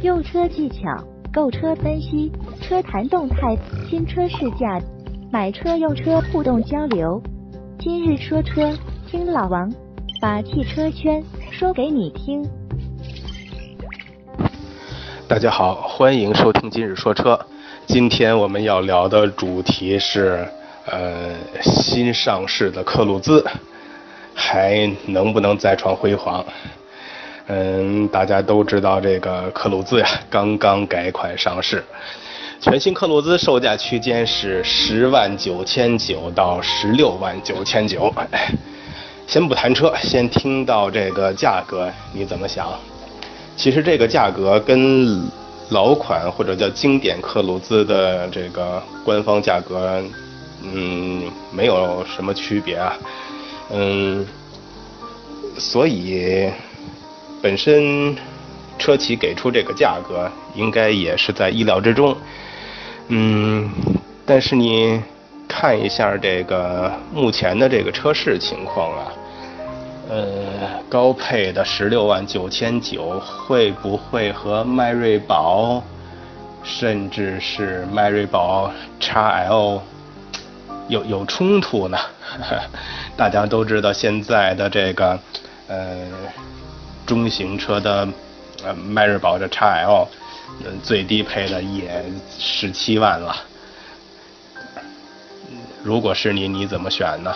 用车技巧、购车分析、车谈动态、新车试驾、买车用车互动交流。今日说车，听老王把汽车圈说给你听。大家好，欢迎收听今日说车。今天我们要聊的主题是，呃，新上市的克鲁兹还能不能再创辉煌？嗯，大家都知道这个克鲁兹呀，刚刚改款上市，全新克鲁兹售价区间是十万九千九到十六万九千九。先不谈车，先听到这个价格，你怎么想？其实这个价格跟老款或者叫经典克鲁兹的这个官方价格，嗯，没有什么区别啊。嗯，所以。本身车企给出这个价格，应该也是在意料之中。嗯，但是你看一下这个目前的这个车市情况啊，呃，高配的十六万九千九会不会和迈锐宝，甚至是迈锐宝 XL 有有冲突呢？大家都知道现在的这个呃。中型车的，呃，迈锐宝的 XL，最低配的也十七万了。如果是你，你怎么选呢？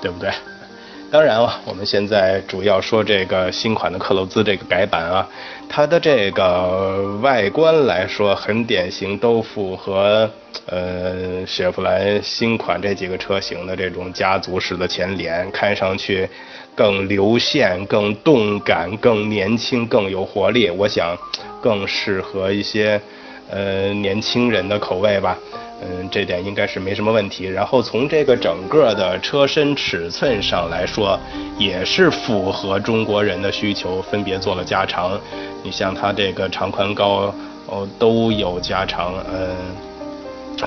对不对？当然了，我们现在主要说这个新款的克鲁兹这个改版啊，它的这个外观来说很典型，都符合呃雪佛兰新款这几个车型的这种家族式的前脸，看上去。更流线、更动感、更年轻、更有活力，我想更适合一些呃年轻人的口味吧。嗯，这点应该是没什么问题。然后从这个整个的车身尺寸上来说，也是符合中国人的需求，分别做了加长。你像它这个长宽高哦都有加长，嗯，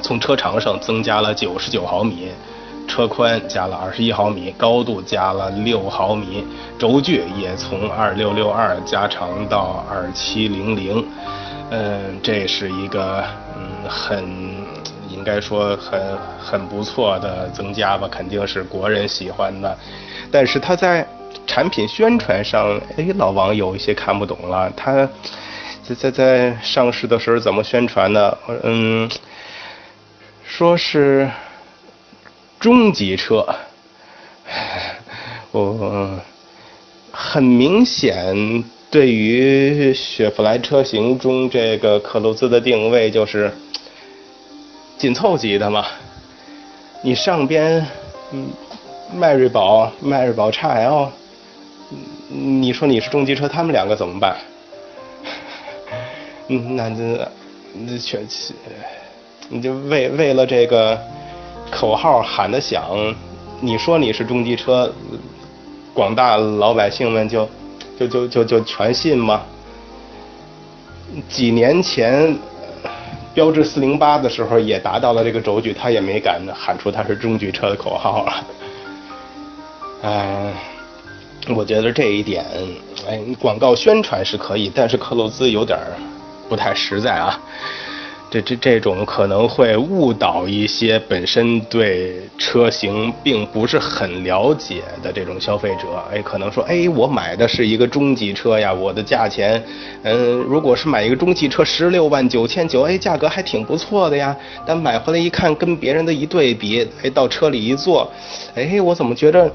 从车长上增加了九十九毫米。车宽加了二十一毫米，高度加了六毫米，轴距也从二六六二加长到二七零零，嗯，这是一个嗯很该说很很不错的增加吧，肯定是国人喜欢的。但是它在产品宣传上，哎，老王有一些看不懂了。它在在在上市的时候怎么宣传的？嗯，说是。中级车，我 很明显对于雪佛兰车型中这个克鲁兹的定位就是紧凑级的嘛。你上边，嗯，迈锐宝、迈锐宝 XL，嗯你说你是中级车，他们两个怎么办？嗯，那这那全，你就为为了这个。口号喊得响，你说你是中级车，广大老百姓们就就就就就全信吗？几年前标致四零八的时候也达到了这个轴距，他也没敢喊出他是中距车的口号啊。哎，我觉得这一点，哎，广告宣传是可以，但是克鲁兹有点不太实在啊。这这这种可能会误导一些本身对车型并不是很了解的这种消费者，哎，可能说，哎，我买的是一个中级车呀，我的价钱，嗯，如果是买一个中级车，十六万九千九，哎，价格还挺不错的呀。但买回来一看，跟别人的一对比，哎，到车里一坐，哎，我怎么觉得，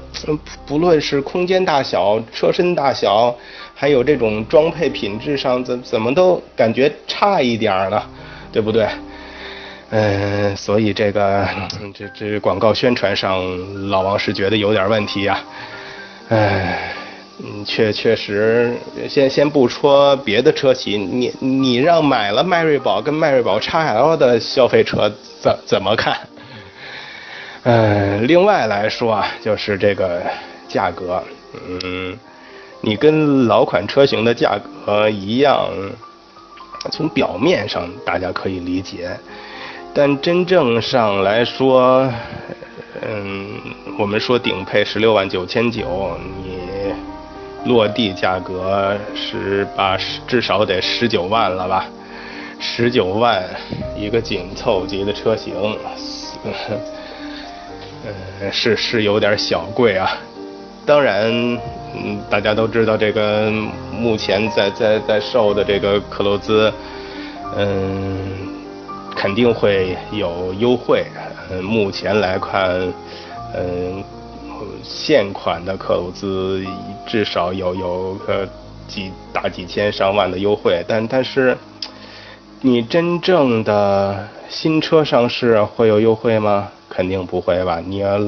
不论是空间大小、车身大小，还有这种装配品质上，怎怎么都感觉差一点儿呢？对不对？嗯，所以这个这这广告宣传上，老王是觉得有点问题呀。哎，嗯，确确实，先先不说别的车企，你你让买了迈锐宝跟迈锐宝 XL 的消费者怎怎么看？嗯，另外来说啊，就是这个价格，嗯，你跟老款车型的价格一样。从表面上大家可以理解，但真正上来说，嗯，我们说顶配十六万九千九，你落地价格十八至少得十九万了吧？十九万一个紧凑级的车型，呃，是是有点小贵啊。当然，嗯，大家都知道这个目前在在在售的这个克鲁兹，嗯，肯定会有优惠。目前来看，嗯，现款的克鲁兹至少有有个几大几千上万的优惠，但但是你真正的新车上市会有优惠吗？肯定不会吧？你要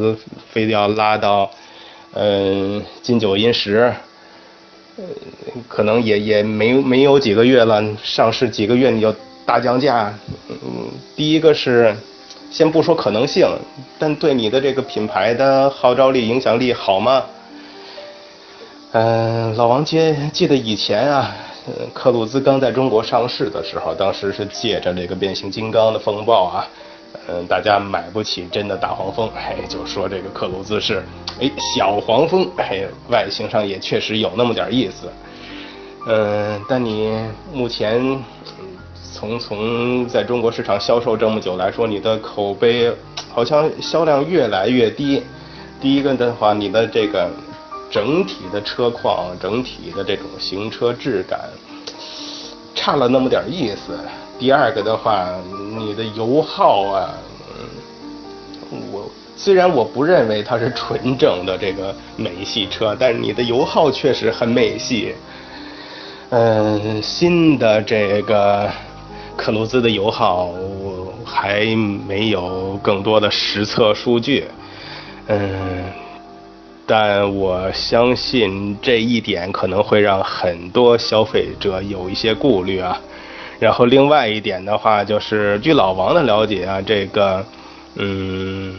非要拉到。嗯，金九银十，呃，可能也也没没有几个月了，上市几个月你就大降价。嗯，第一个是，先不说可能性，但对你的这个品牌的号召力、影响力好吗？嗯，老王记记得以前啊，克鲁兹刚在中国上市的时候，当时是借着这个变形金刚的风暴啊。嗯，大家买不起真的大黄蜂，哎，就说这个克鲁兹是，哎，小黄蜂，哎，外形上也确实有那么点意思。嗯，但你目前从从在中国市场销售这么久来说，你的口碑好像销量越来越低。第一个的话，你的这个整体的车况、整体的这种行车质感差了那么点意思。第二个的话，你的油耗啊，我虽然我不认为它是纯正的这个美系车，但是你的油耗确实很美系。嗯，新的这个克鲁兹的油耗还没有更多的实测数据，嗯，但我相信这一点可能会让很多消费者有一些顾虑啊。然后另外一点的话，就是据老王的了解啊，这个，嗯，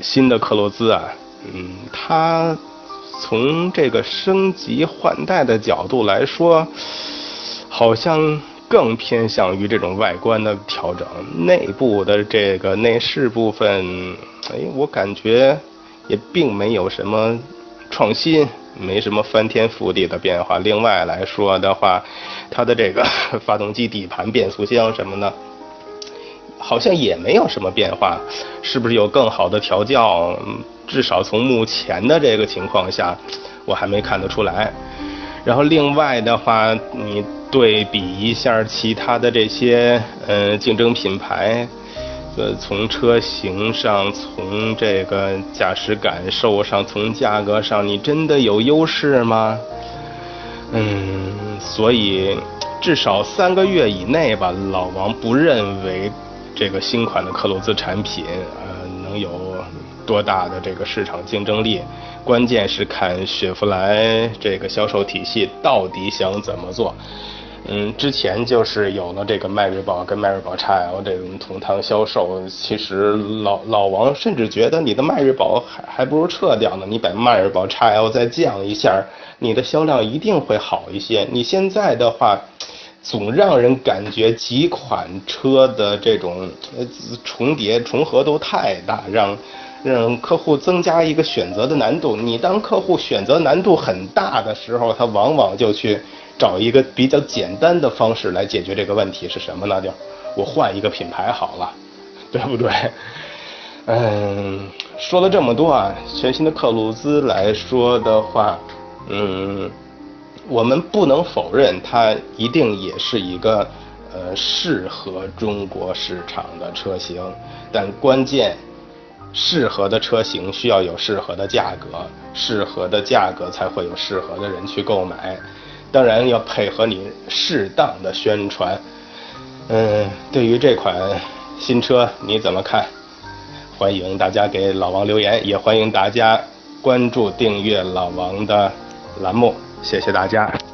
新的克鲁兹啊，嗯，它从这个升级换代的角度来说，好像更偏向于这种外观的调整，内部的这个内饰部分，哎，我感觉也并没有什么创新。没什么翻天覆地的变化。另外来说的话，它的这个 发动机、底盘、变速箱什么的，好像也没有什么变化。是不是有更好的调教？至少从目前的这个情况下，我还没看得出来。然后另外的话，你对比一下其他的这些呃竞争品牌。呃，从车型上，从这个驾驶感受上，从价格上，你真的有优势吗？嗯，所以至少三个月以内吧，老王不认为这个新款的克鲁兹产品呃能有多大的这个市场竞争力。关键是看雪佛兰这个销售体系到底想怎么做。嗯，之前就是有了这个迈锐宝跟迈锐宝 XL 这种同堂销售，其实老老王甚至觉得你的迈锐宝还还不如撤掉呢。你把迈锐宝 XL 再降一下，你的销量一定会好一些。你现在的话，总让人感觉几款车的这种呃重叠重合都太大，让让客户增加一个选择的难度。你当客户选择难度很大的时候，他往往就去。找一个比较简单的方式来解决这个问题是什么呢？就我换一个品牌好了，对不对？嗯，说了这么多啊，全新的克鲁兹来说的话，嗯，我们不能否认它一定也是一个呃适合中国市场的车型，但关键适合的车型需要有适合的价格，适合的价格才会有适合的人去购买。当然要配合你适当的宣传。嗯，对于这款新车你怎么看？欢迎大家给老王留言，也欢迎大家关注订阅老王的栏目。谢谢大家。